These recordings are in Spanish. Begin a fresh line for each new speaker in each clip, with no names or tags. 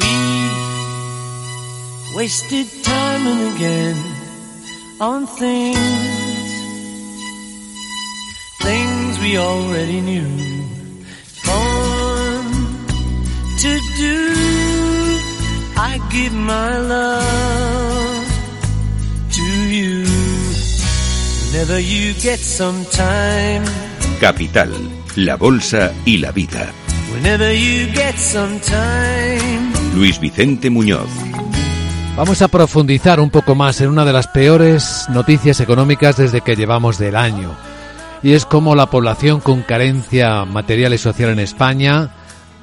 We wasted time and again on things, things we already knew. Fun to do. I give my love to you. Whenever you get some time.
Capital, la bolsa y la vida.
Whenever you get some time.
Luis Vicente Muñoz.
Vamos a profundizar un poco más en una de las peores noticias económicas desde que llevamos del año. Y es como la población con carencia material y social en España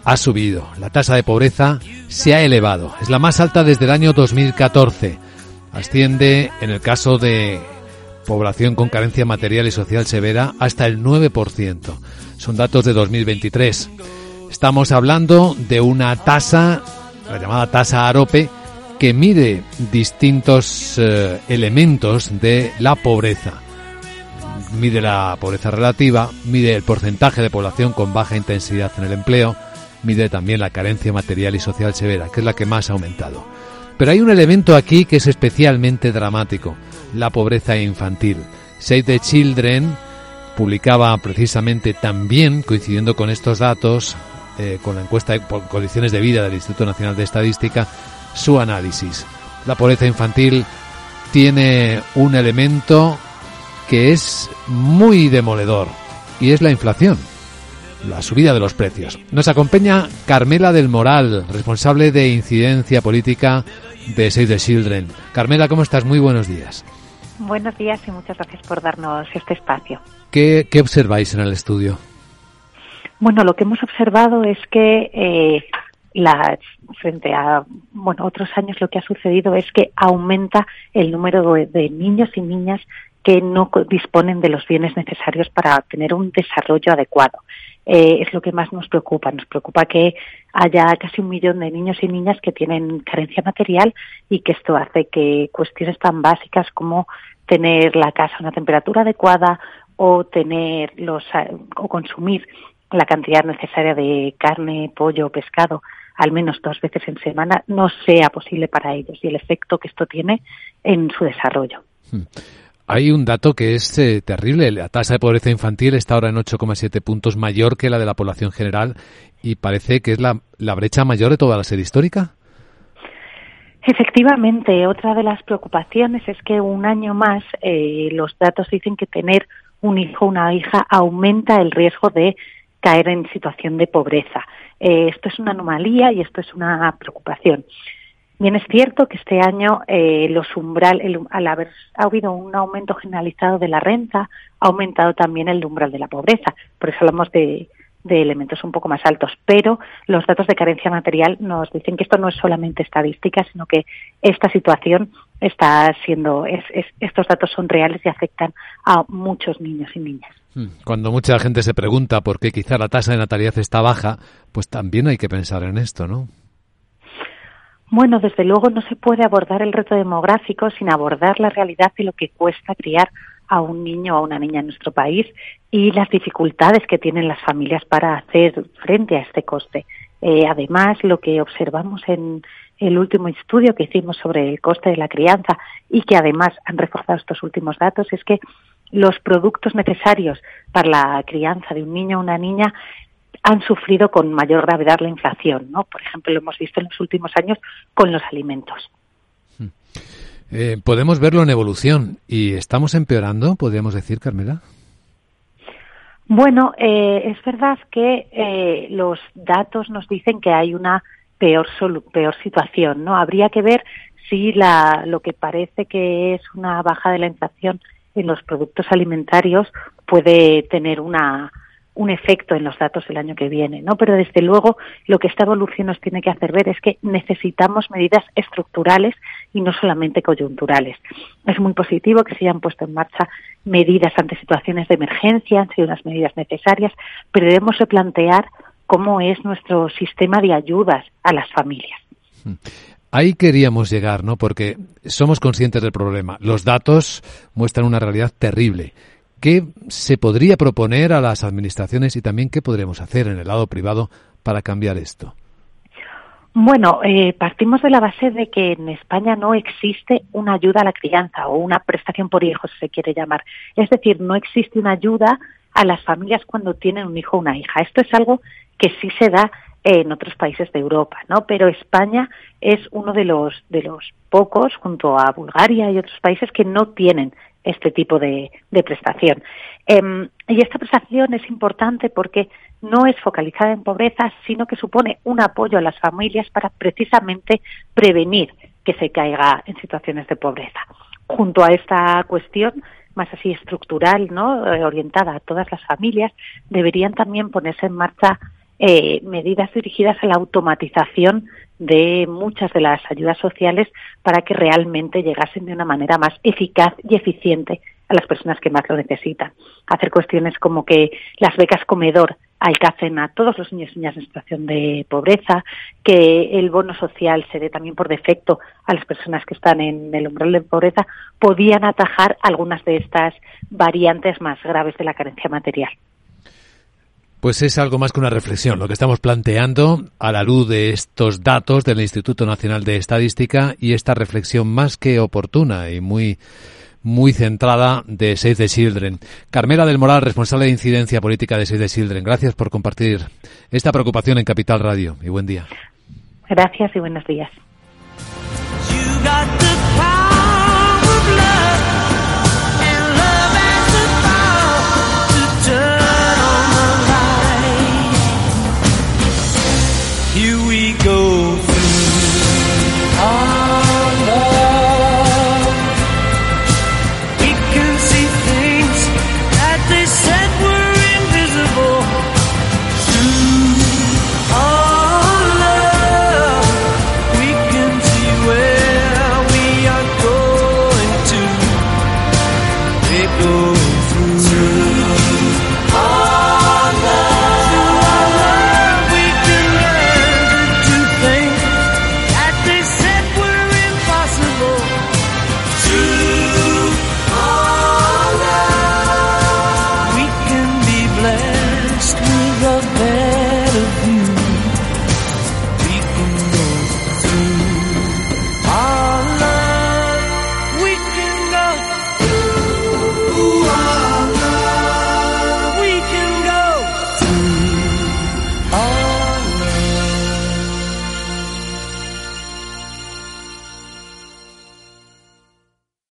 ha subido. La tasa de pobreza se ha elevado. Es la más alta desde el año 2014. Asciende, en el caso de población con carencia material y social severa, hasta el 9%. Son datos de 2023. Estamos hablando de una tasa, la llamada tasa AROPE, que mide distintos eh, elementos de la pobreza. Mide la pobreza relativa, mide el porcentaje de población con baja intensidad en el empleo, mide también la carencia material y social severa, que es la que más ha aumentado. Pero hay un elemento aquí que es especialmente dramático, la pobreza infantil. Save the Children publicaba precisamente también, coincidiendo con estos datos, eh, con la encuesta de condiciones de vida del Instituto Nacional de Estadística, su análisis. La pobreza infantil tiene un elemento que es muy demoledor y es la inflación la subida de los precios. Nos acompaña Carmela del Moral, responsable de incidencia política de Save the Children. Carmela, ¿cómo estás? Muy buenos días.
Buenos días y muchas gracias por darnos este espacio.
¿Qué, qué observáis en el estudio?
Bueno, lo que hemos observado es que eh, la, frente a bueno otros años lo que ha sucedido es que aumenta el número de, de niños y niñas que no disponen de los bienes necesarios para tener un desarrollo adecuado. Eh, es lo que más nos preocupa. Nos preocupa que haya casi un millón de niños y niñas que tienen carencia material y que esto hace que cuestiones tan básicas como tener la casa a una temperatura adecuada o tener los o consumir la cantidad necesaria de carne, pollo o pescado al menos dos veces en semana no sea posible para ellos y el efecto que esto tiene en su desarrollo.
Hmm. Hay un dato que es eh, terrible. La tasa de pobreza infantil está ahora en 8,7 puntos mayor que la de la población general y parece que es la, la brecha mayor de toda la serie histórica.
Efectivamente, otra de las preocupaciones es que un año más eh, los datos dicen que tener un hijo o una hija aumenta el riesgo de caer en situación de pobreza. Eh, esto es una anomalía y esto es una preocupación. Bien, es cierto que este año eh, los umbral, al haber ha habido un aumento generalizado de la renta, ha aumentado también el umbral de la pobreza. Por eso hablamos de, elementos un poco más altos. Pero los datos de carencia material nos dicen que esto no es solamente estadística, sino que esta situación está siendo, estos datos son reales y afectan a muchos niños y niñas.
Hmm. Cuando mucha gente se pregunta por qué quizá la tasa de natalidad está baja, pues también hay que pensar en esto, ¿no?
Bueno, desde luego no se puede abordar el reto demográfico sin abordar la realidad de lo que cuesta criar a un niño o a una niña en nuestro país y las dificultades que tienen las familias para hacer frente a este coste. Eh, además, lo que observamos en el último estudio que hicimos sobre el coste de la crianza y que además han reforzado estos últimos datos es que los productos necesarios para la crianza de un niño o una niña han sufrido con mayor gravedad la inflación, ¿no? Por ejemplo, lo hemos visto en los últimos años con los alimentos.
Hmm. Eh, podemos verlo en evolución y estamos empeorando, podríamos decir, Carmela.
Bueno, eh, es verdad que eh, los datos nos dicen que hay una peor peor situación, ¿no? Habría que ver si la, lo que parece que es una baja de la inflación en los productos alimentarios puede tener una un efecto en los datos del año que viene, ¿no? Pero desde luego lo que esta evolución nos tiene que hacer ver es que necesitamos medidas estructurales y no solamente coyunturales. Es muy positivo que se hayan puesto en marcha medidas ante situaciones de emergencia, han sido unas medidas necesarias, pero debemos replantear cómo es nuestro sistema de ayudas a las familias.
Hmm. Ahí queríamos llegar, ¿no? Porque somos conscientes del problema. Los datos muestran una realidad terrible ¿Qué se podría proponer a las administraciones y también qué podremos hacer en el lado privado para cambiar esto?
Bueno, eh, partimos de la base de que en España no existe una ayuda a la crianza o una prestación por hijos, se quiere llamar. Es decir, no existe una ayuda a las familias cuando tienen un hijo o una hija. Esto es algo que sí se da en otros países de Europa, ¿no? Pero España es uno de los de los pocos, junto a Bulgaria y otros países, que no tienen este tipo de, prestación. Em, y esta prestación es importante porque no es focalizada en pobreza, sino que supone un apoyo a las familias para precisamente prevenir que se caiga en situaciones de pobreza. Junto a esta cuestión, más así estructural, ¿no? Eh, orientada a todas las familias, deberían también ponerse en marcha eh, medidas dirigidas a la automatización de muchas de las ayudas sociales para que realmente llegasen de una manera más eficaz y eficiente a las personas que más lo necesitan. Hacer cuestiones como que las becas comedor alcancen a todos los niños y niñas en situación de pobreza, que el bono social se dé también por defecto a las personas que están en el umbral de pobreza, podían atajar algunas de estas variantes más graves de la carencia material.
Pues es algo más que una reflexión, lo que estamos planteando a la luz de estos datos del Instituto Nacional de Estadística y esta reflexión más que oportuna y muy muy centrada de Save the Children. Carmela del Moral, responsable de incidencia política de Save the Children, gracias por compartir esta preocupación en Capital Radio y buen día.
Gracias y buenos días.